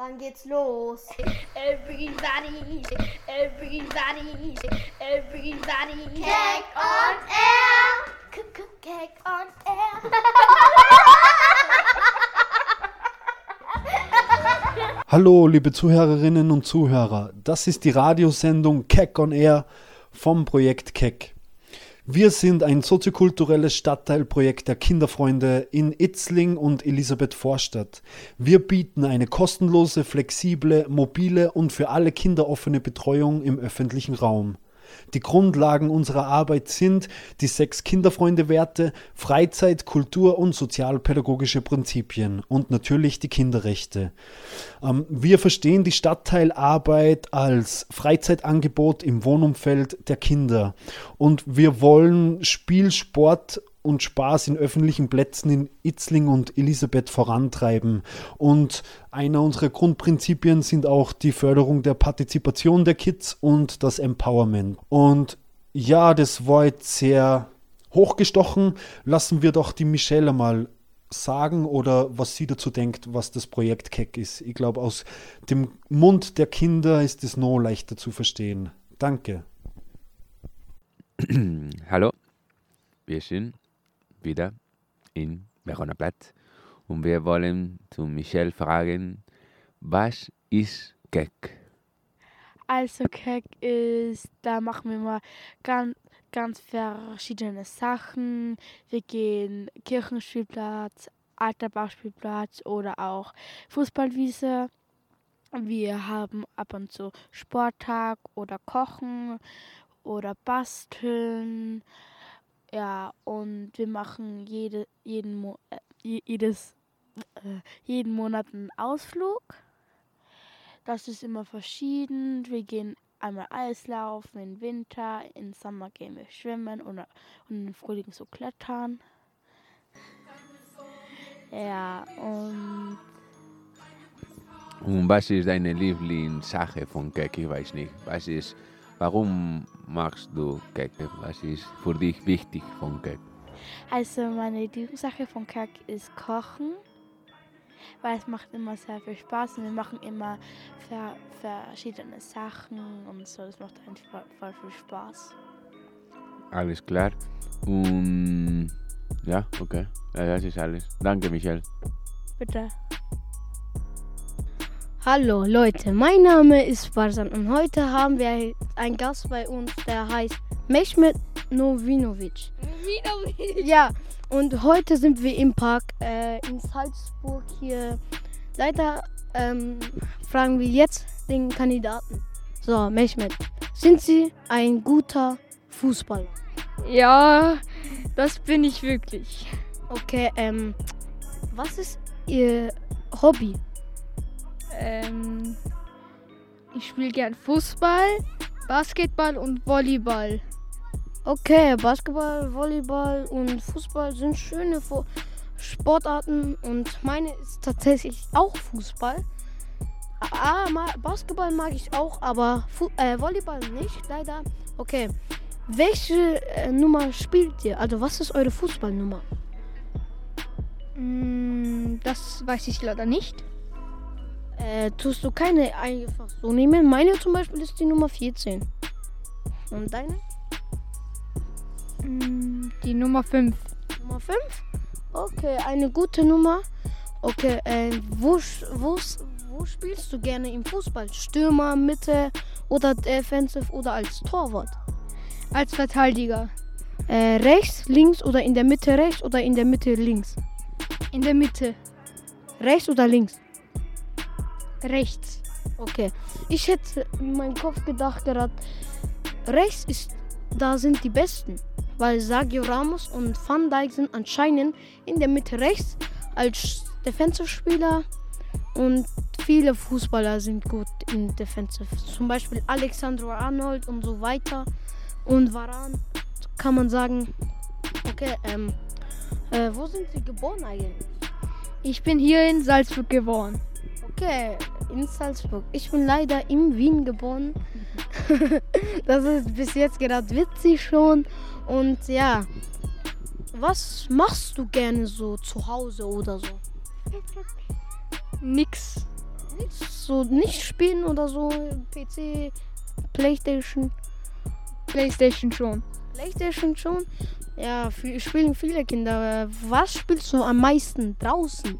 Dann geht's los. Everybody, everybody, everybody. Cake on air. Cake on air. Hallo, liebe Zuhörerinnen und Zuhörer. Das ist die Radiosendung Keck on Air vom Projekt Keck. Wir sind ein soziokulturelles Stadtteilprojekt der Kinderfreunde in Itzling und Elisabeth Vorstadt. Wir bieten eine kostenlose, flexible, mobile und für alle Kinder offene Betreuung im öffentlichen Raum. Die Grundlagen unserer Arbeit sind die sechs Kinderfreunde-Werte, Freizeit, Kultur und sozialpädagogische Prinzipien und natürlich die Kinderrechte. Ähm, wir verstehen die Stadtteilarbeit als Freizeitangebot im Wohnumfeld der Kinder und wir wollen Spiel, Sport und Spaß in öffentlichen Plätzen in Itzling und Elisabeth vorantreiben. Und einer unserer Grundprinzipien sind auch die Förderung der Partizipation der Kids und das Empowerment. Und ja, das war jetzt sehr hochgestochen. Lassen wir doch die Michelle mal sagen oder was sie dazu denkt, was das Projekt Keck ist. Ich glaube, aus dem Mund der Kinder ist es noch leichter zu verstehen. Danke. Hallo, wir sind wieder in Verona Platz und wir wollen zu Michelle fragen, was ist Keck? Also Keck ist, da machen wir mal ganz, ganz verschiedene Sachen. Wir gehen Kirchenspielplatz, Alterbauspielplatz oder auch Fußballwiese. Wir haben ab und zu Sporttag oder Kochen oder Basteln. Ja, und wir machen jede, jeden, Mo äh, jedes, äh, jeden Monat einen Ausflug. Das ist immer verschieden. Wir gehen einmal Eislaufen im Winter, im Sommer gehen wir schwimmen oder, und im Frühling so klettern. Ja, und Und was ist deine Lieblingssache von Keck? Ich weiß nicht. Was ist, warum machst du Keck? Was ist für dich wichtig von Keck? also meine Lieblingssache von Kack ist Kochen, weil es macht immer sehr viel Spaß und wir machen immer ver verschiedene Sachen und so. Das macht einfach voll viel Spaß. Alles klar. Und ja, okay. Ja, das ist alles. Danke, Michelle. Bitte. Hallo Leute, mein Name ist Farzan und heute haben wir einen Gast bei uns, der heißt Mehmet Novinovic. Ja, und heute sind wir im Park äh, in Salzburg hier. Leider ähm, fragen wir jetzt den Kandidaten. So, Mehmet, sind Sie ein guter Fußballer? Ja, das bin ich wirklich. Okay, ähm, was ist Ihr Hobby? Ähm, ich spiele gern Fußball, Basketball und Volleyball. Okay, Basketball, Volleyball und Fußball sind schöne Sportarten und meine ist tatsächlich auch Fußball. Ah, ma- Basketball mag ich auch, aber Fu äh, Volleyball nicht, leider. Okay, welche äh, Nummer spielt ihr? Also was ist eure Fußballnummer? Mm, das weiß ich leider nicht. Äh, tust du keine einfach so nehmen? Meine zum Beispiel ist die Nummer 14. Und deine? Mm, die Nummer 5. Nummer 5? Okay, eine gute Nummer. Okay, äh, wo, wo, wo spielst du gerne im Fußball? Stürmer, Mitte oder Defensive oder als Torwart? Als Verteidiger. Äh, rechts, links oder in der Mitte rechts oder in der Mitte links? In der Mitte. Rechts oder links? Rechts. Okay. Ich hätte in meinem Kopf gedacht gerade, rechts ist, da sind die Besten. Weil Sergio Ramos und Van Dijk sind anscheinend in der Mitte rechts als Defensive-Spieler. Und viele Fußballer sind gut in Defensive. Zum Beispiel Alexandro Arnold und so weiter. Und Varan kann man sagen. Okay, ähm, äh, wo sind sie geboren eigentlich? Ich bin hier in Salzburg geboren. Okay, in Salzburg. Ich bin leider in Wien geboren. das ist bis jetzt gerade witzig schon. Und ja, was machst du gerne so zu Hause oder so? Nix. Nichts so nicht spielen oder so? PC, Playstation? Playstation schon. Playstation schon? Ja, viel, spielen viele Kinder. Was spielst du am meisten draußen?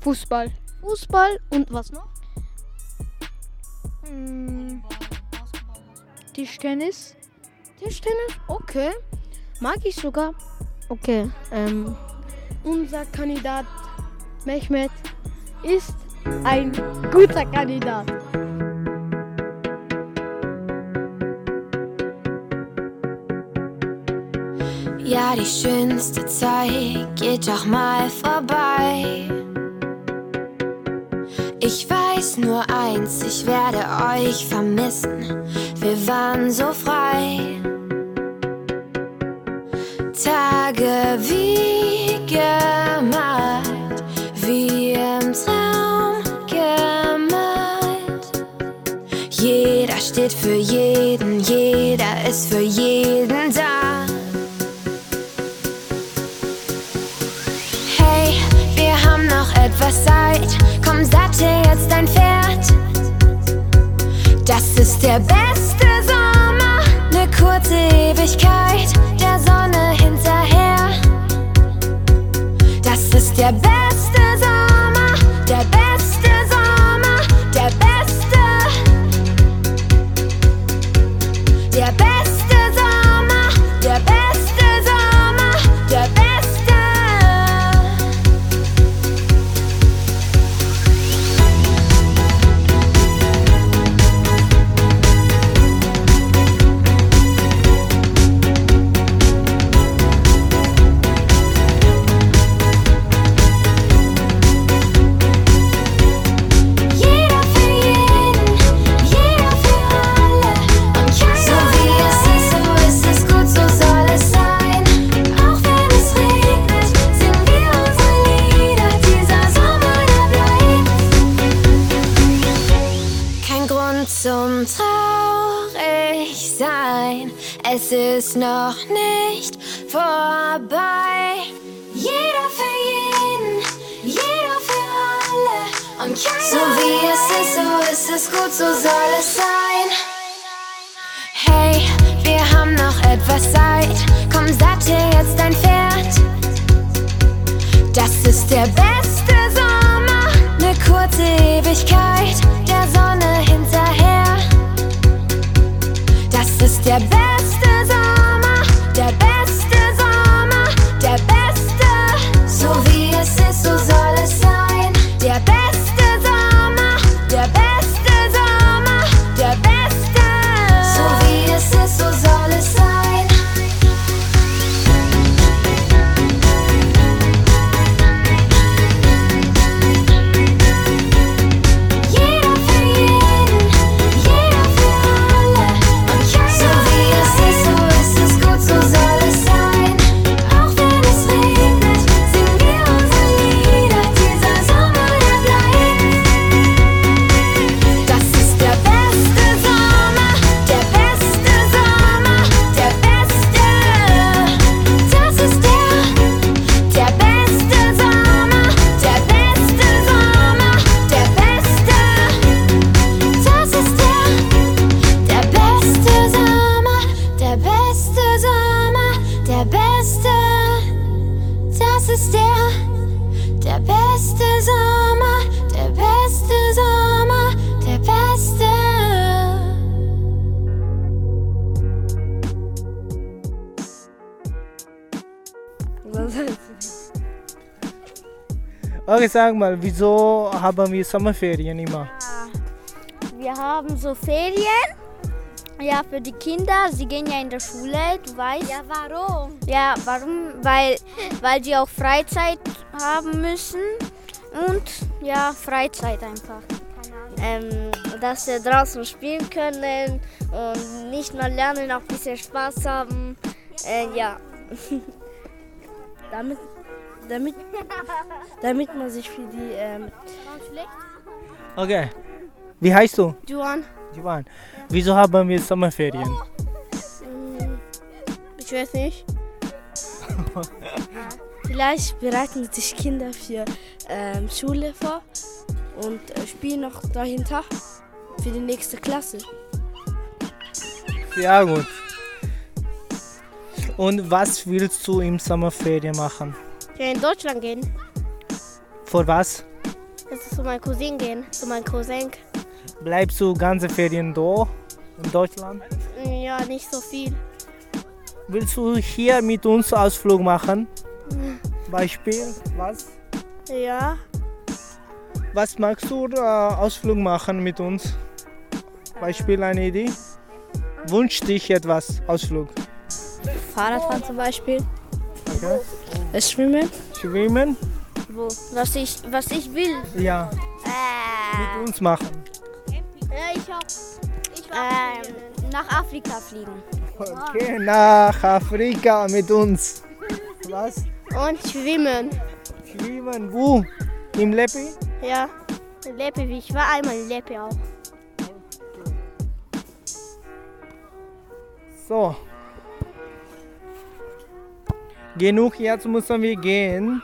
Fußball. Fußball und was noch? Hm. Tischtennis. Tischtennis? Okay. Mag ich sogar. Okay. Ähm, unser Kandidat Mehmet ist ein guter Kandidat. Ja, die schönste Zeit geht doch mal vorbei. Ich weiß nur eins, ich werde euch vermissen. Wir waren so frei. Tage Komm, sattel jetzt dein Pferd. Das ist der beste Sommer, ne kurze Ewigkeit der Sonne hinterher. Das ist der beste Das ist der beste Sommer, der beste Okay, sag mal, wieso haben wir Sommerferien immer? Wir haben so Ferien. Ja, für die Kinder. Sie gehen ja in der Schule, du weißt. Ja, warum? Ja, warum? Weil, weil sie auch Freizeit haben müssen. Und ja, Freizeit einfach. Ähm, dass wir draußen spielen können und nicht nur lernen, auch ein bisschen Spaß haben. Äh, ja. damit, damit, damit man sich für die ähm, Okay, wie heißt du? Juan, Jivan. Wieso haben wir Sommerferien? ich weiß nicht. Vielleicht bereiten sich Kinder für ähm, Schule vor und äh, spiele noch dahinter für die nächste Klasse. Sehr gut. Und was willst du im Sommerferien machen? Ja, in Deutschland gehen. Für was? Ist zu meinem Cousin gehen, zu meinem Cousin. Bleibst du ganze Ferien da in Deutschland? Ja, nicht so viel. Willst du hier mit uns Ausflug machen? Beispiel, was? Ja, Was magst du äh, Ausflug machen mit uns? Beispiel eine Idee? Wünsch dich etwas, Ausflug. Fahrradfahren zum Beispiel, Okay. Äh, Schwimmen. Schwimmen? Wo? Was ich, was ich will. Ja, Äh, mit uns machen. ja ich auch. Ich ähm, nach Afrika fliegen. Okay, nach Afrika mit uns. Was? Und schwimmen. Schwimmen, wo? Im Leppi? Ja, in Lepe, wie ich war einmal in Lepe auch. So. Genug, jetzt müssen wir gehen.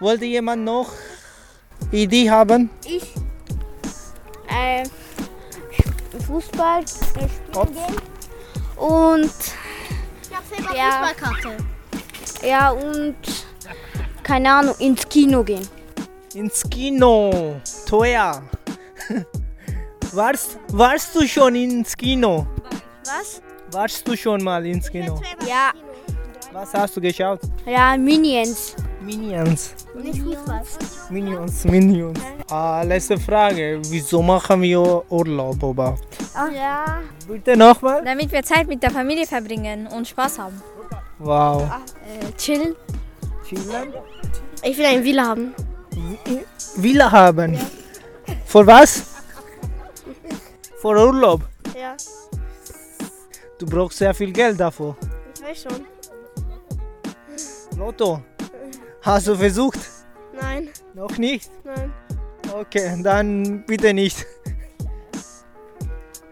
Wollte jemand noch Idee haben? Ich. Äh, Fußball äh, spielen gehen. Und Ich habe selber Ja. Fußballkarte. ja, und keine Ahnung, ins Kino gehen. Ins Kino. Teuer. Warst, warst du schon ins Kino? Was? Warst du schon mal ins Kino? Ja, Was hast du geschaut? ja, Minions. Minions. Nicht Fußball. Minions, Minions. Ah, letzte Frage. Wieso machen wir Urlaub überhaupt? Ja. Bitte nochmal? Damit wir Zeit mit der Familie verbringen und Spaß haben. Wow. Äh, chillen. Chillen? Ich will eine Villa haben. Villa haben. Für was? Für Urlaub. Ja, Du brauchst sehr viel Geld dafür. ich weiß schon. Lotto. Hast du versucht? Nein, Noch nicht? nein. Okay, dann bitte nicht.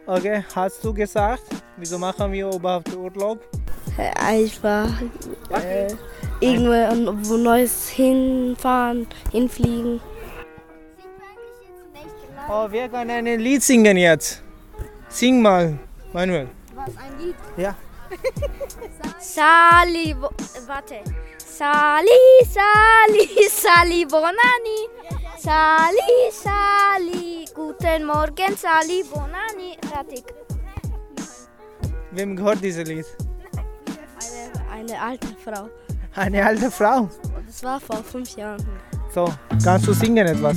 Okay, hast du gesagt, wieso machen wir überhaupt Urlaub? Äh, einfach äh, irgendwo wo Neues hinfahren, hinfliegen. Oh, wir können ein Lied singen jetzt. Sing mal, Manuel. Was, ein Lied? Ja. Sali, äh, warte. Sali, Sali, Sali, Bonani. Sali, Sali, guten Morgen, Sali, Bonani. Fertig. Wem gehört dieses Lied? Eine, eine alte Frau. Eine alte Frau. Das war vor fünf Jahren. So, kannst du singen etwas?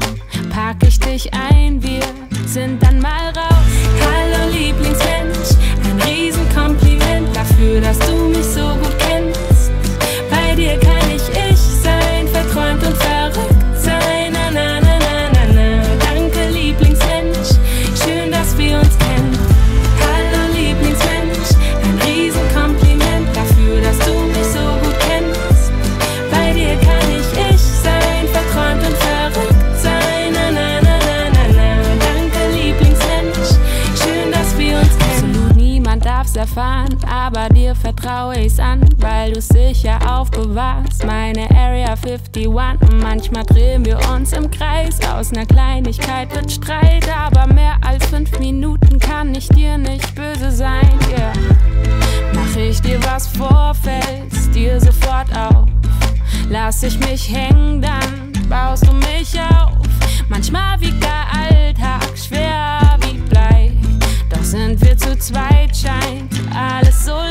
pack ich dich ein, wir sind dann mal raus. Hallo Lieblingsmensch, Area 51. Manchmal drehen wir uns im Kreis. Aus ner Kleinigkeit wird Streit, aber mehr als fünf Minuten kann ich dir nicht böse sein. Yeah. Mach ich dir was vor, fällst dir sofort auf. Lass ich mich hängen, dann baust du mich auf. Manchmal wiegt der Alltag schwer wie Blei. Doch sind wir zu zweit, scheint alles so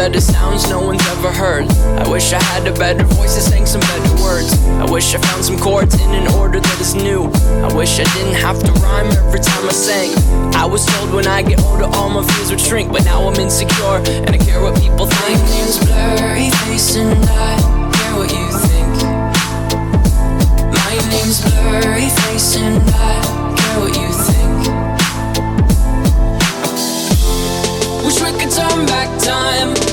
better sounds no one's ever heard. I wish I had a better voice that sang some better words. I wish I found some chords in an order that is new. I wish I didn't have to rhyme every time I sang. I was told when I get older all my fears would shrink, but now I'm insecure and I care what people think. My name's Blurry Face and I care what you think. My name's Blurry Face and I care what you think. Wish we could turn back time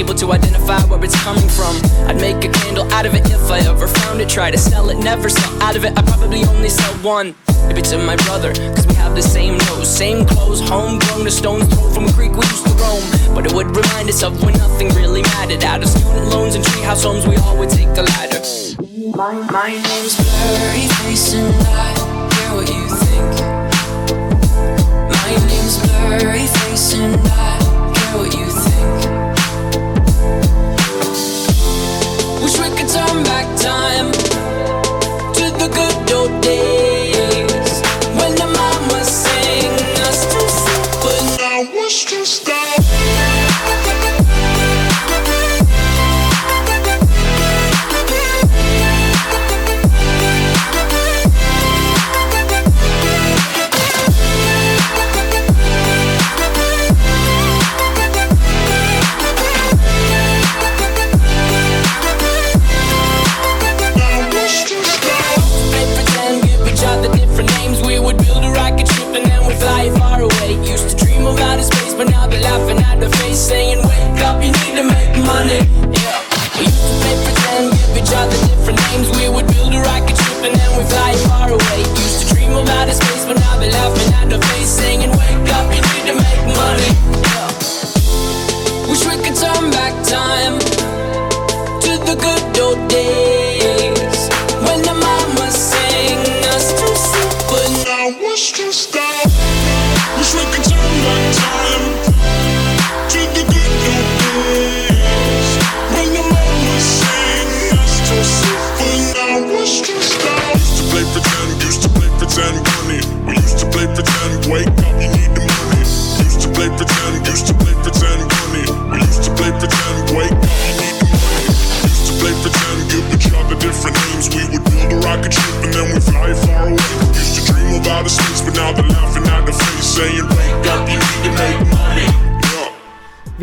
able to identify where it's coming from? I'd make a out of it if I ever found it. Try to sell it, never sell out of it. I probably only sell one. Maybe to my brother, cause we have the same nose, same clothes, homegrown, a stone's throw from a creek we used to roam. But it would remind us of when nothing really mattered. Out of student loans and treehouse homes, we all would take the ladder. My, my name's Blurry Face and I care what you think. My name's Blurry Face and I care what you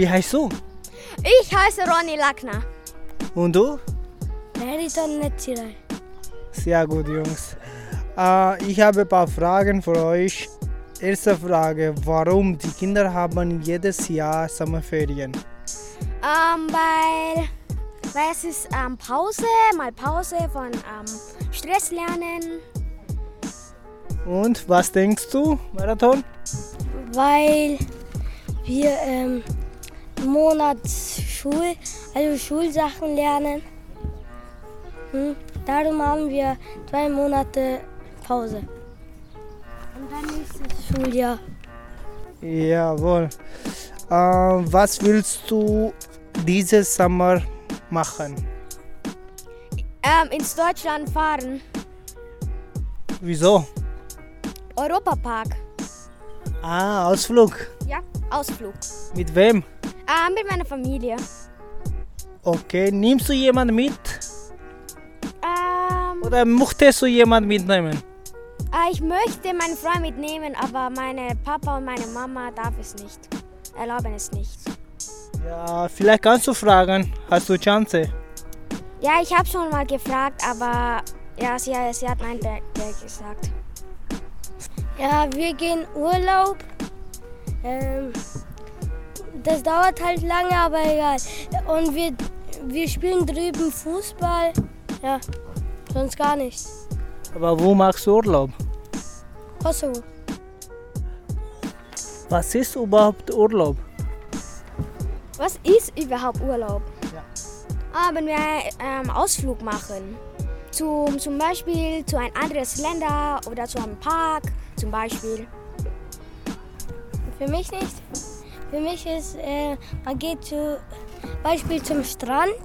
Wie heißt du? Ich heiße Ronny Lackner. Und du? Meriton Netzirei. Sehr gut, Jungs. Äh, ich habe ein paar Fragen für euch. Erste Frage, warum die Kinder haben jedes Jahr Sommerferien? Ähm, weil, weil es ist ähm, Pause, mal Pause von ähm, Stress lernen, Und was denkst du, Marathon? weil wir ähm, Monat Schul, also Schulsachen lernen. Hm? Darum haben wir zwei Monate Pause. Und dann nächstes Schuljahr. Jawohl. Äh, was willst du dieses Sommer machen? ähm, ins Deutschland fahren. Wieso? Europapark. Ah, Ausflug. Ja, Ausflug. Mit wem? Ähm, mit meiner Familie. Okay, nimmst du jemanden mit? Ähm, Oder möchtest du jemanden mitnehmen? äh, ich möchte meinen Freund mitnehmen, aber meine Papa und meine Mama darf es nicht. Erlauben es nicht. Ja, vielleicht kannst du fragen. Hast du Chance? Ja, ich habe schon mal gefragt, aber ja, sie, sie hat nein der, der gesagt. Ja, wir gehen Urlaub. Ähm, das dauert halt lange, aber egal. Und wir, wir spielen drüben Fußball. Ja, sonst gar nichts. Aber wo machst du Urlaub? Kosovo. Was ist überhaupt Urlaub? Was ist überhaupt Urlaub? Ja. Ah, wenn wir ähm, Ausflug machen. Zum, zum Beispiel zu ein anderes Länder oder zu einem Park zum Beispiel. Für mich nicht. Für mich ist, äh, man geht zu Beispiel zum Strand,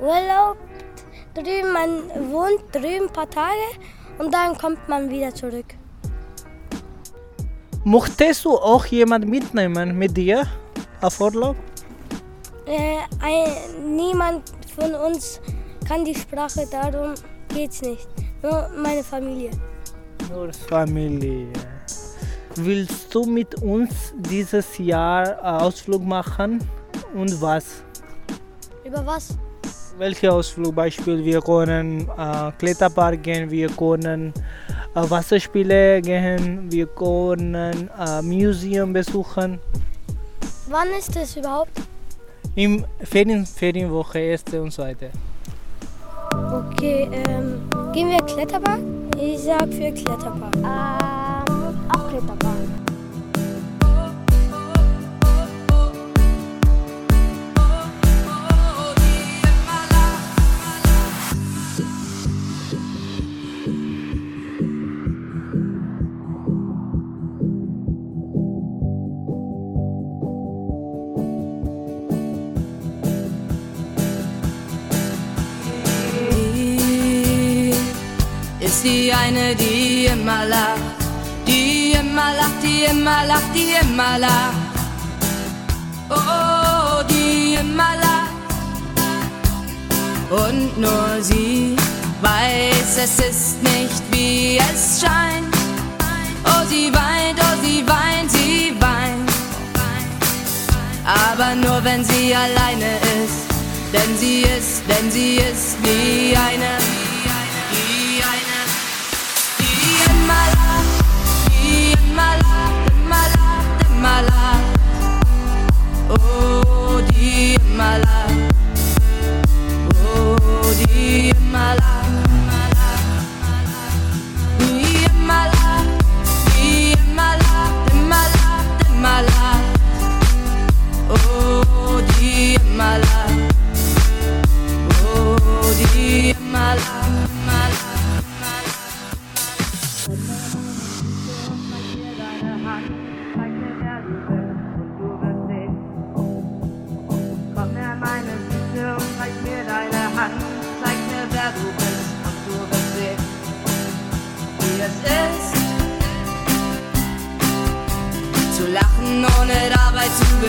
Urlaub drüben, man wohnt drüben ein paar Tage und dann kommt man wieder zurück. Möchtest du auch jemanden mitnehmen mit dir auf Urlaub? Äh, ein, niemand von uns kann die Sprache, darum geht's nicht. Nur meine Familie. Nur Familie. Willst du mit uns dieses Jahr Ausflug machen? Und was? Über was? Welcher Ausflug? Beispiel, wir können äh, Kletterpark gehen, wir können äh, Wasserspiele gehen, wir können äh, Museum besuchen. Wann ist das überhaupt? Im Ferien, Ferienwoche, erste und zweite. Okay, ähm, gehen wir Kletterpark? Ich sag für Kletterpark. Ähm, ist die eine, die immer lacht, die immer lacht, die immer lacht, die immer lacht. Oh, die immer lacht. Und nur sie weiß, es ist nicht wie es scheint. Oh, sie weint, oh, sie weint, sie weint. Aber nur wenn sie alleine ist. Denn sie ist, denn sie ist wie eine, Oh, die immer lacht, oh, die immer lacht,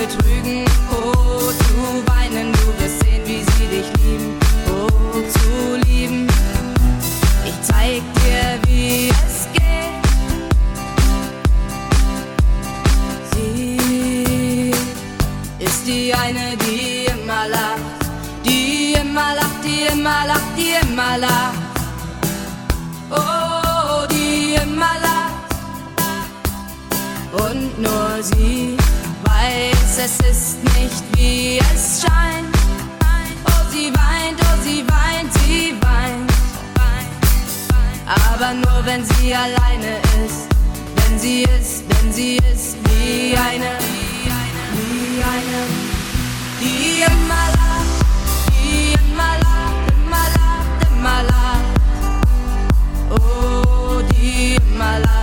betrügen. Sie ist, wenn sie ist wie eine, wie eine, die immer lacht, die immer lacht, immer lacht, immer lacht. Oh, die immer lacht.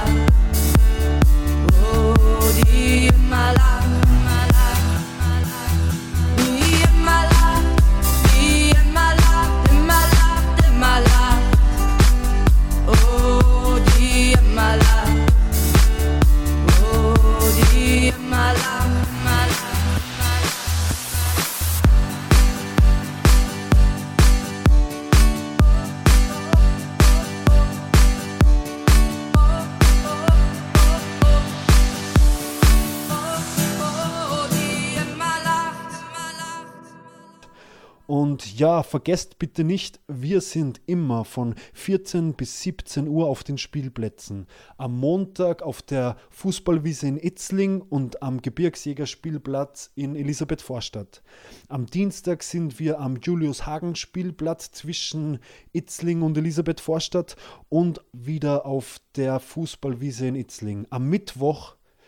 Vergesst bitte nicht, wir sind immer von 14 bis 17 Uhr auf den Spielplätzen. Am Montag auf der Fußballwiese in Itzling und am Gebirgsjägerspielplatz in Elisabeth-Vorstadt. Am Dienstag sind wir am Julius-Hagen-Spielplatz zwischen Itzling und Elisabeth-Vorstadt und wieder auf der Fußballwiese in Itzling. Am Mittwoch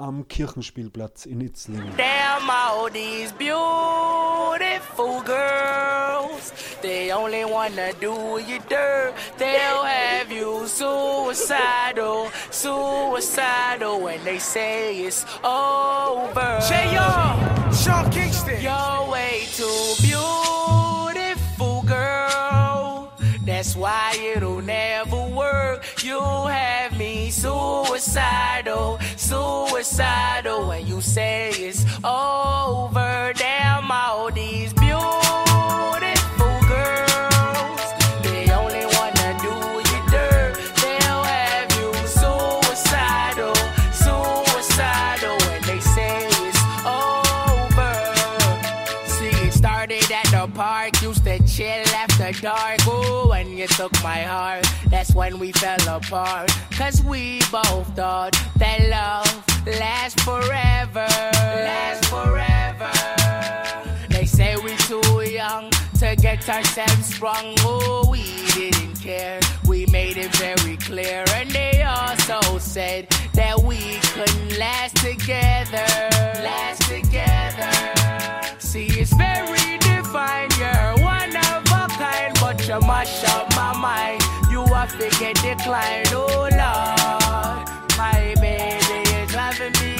am Kirchenspielplatz in Itzling. Damn all these beautiful girls. They only wanna do you dirt. They'll have you suicidal, suicidal when they say it's over. J.R. Sean Kingston. You're way too beautiful, girl. That's why it'll never work. You have me suicidal, suicidal Oh, when you say it's over. Took my heart, that's when we fell apart. Cause we both thought that love lasts forever. Lasts forever. They say we too young to get ourselves sprung. Oh, we didn't care. We made it very clear. And they also said that we couldn't last together. Last together. See, it's very defined. You're one of a kind, but you mash up my mind. You have to get declined. Oh, Lord. My baby is loving me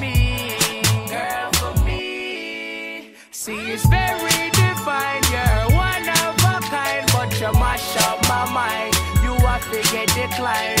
like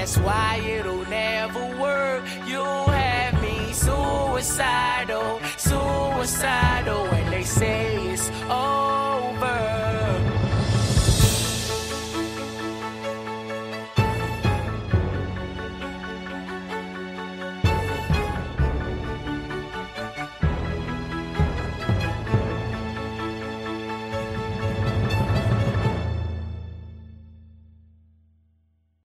That's why it'll never work. You have me suicidal, suicidal, when they say it's over.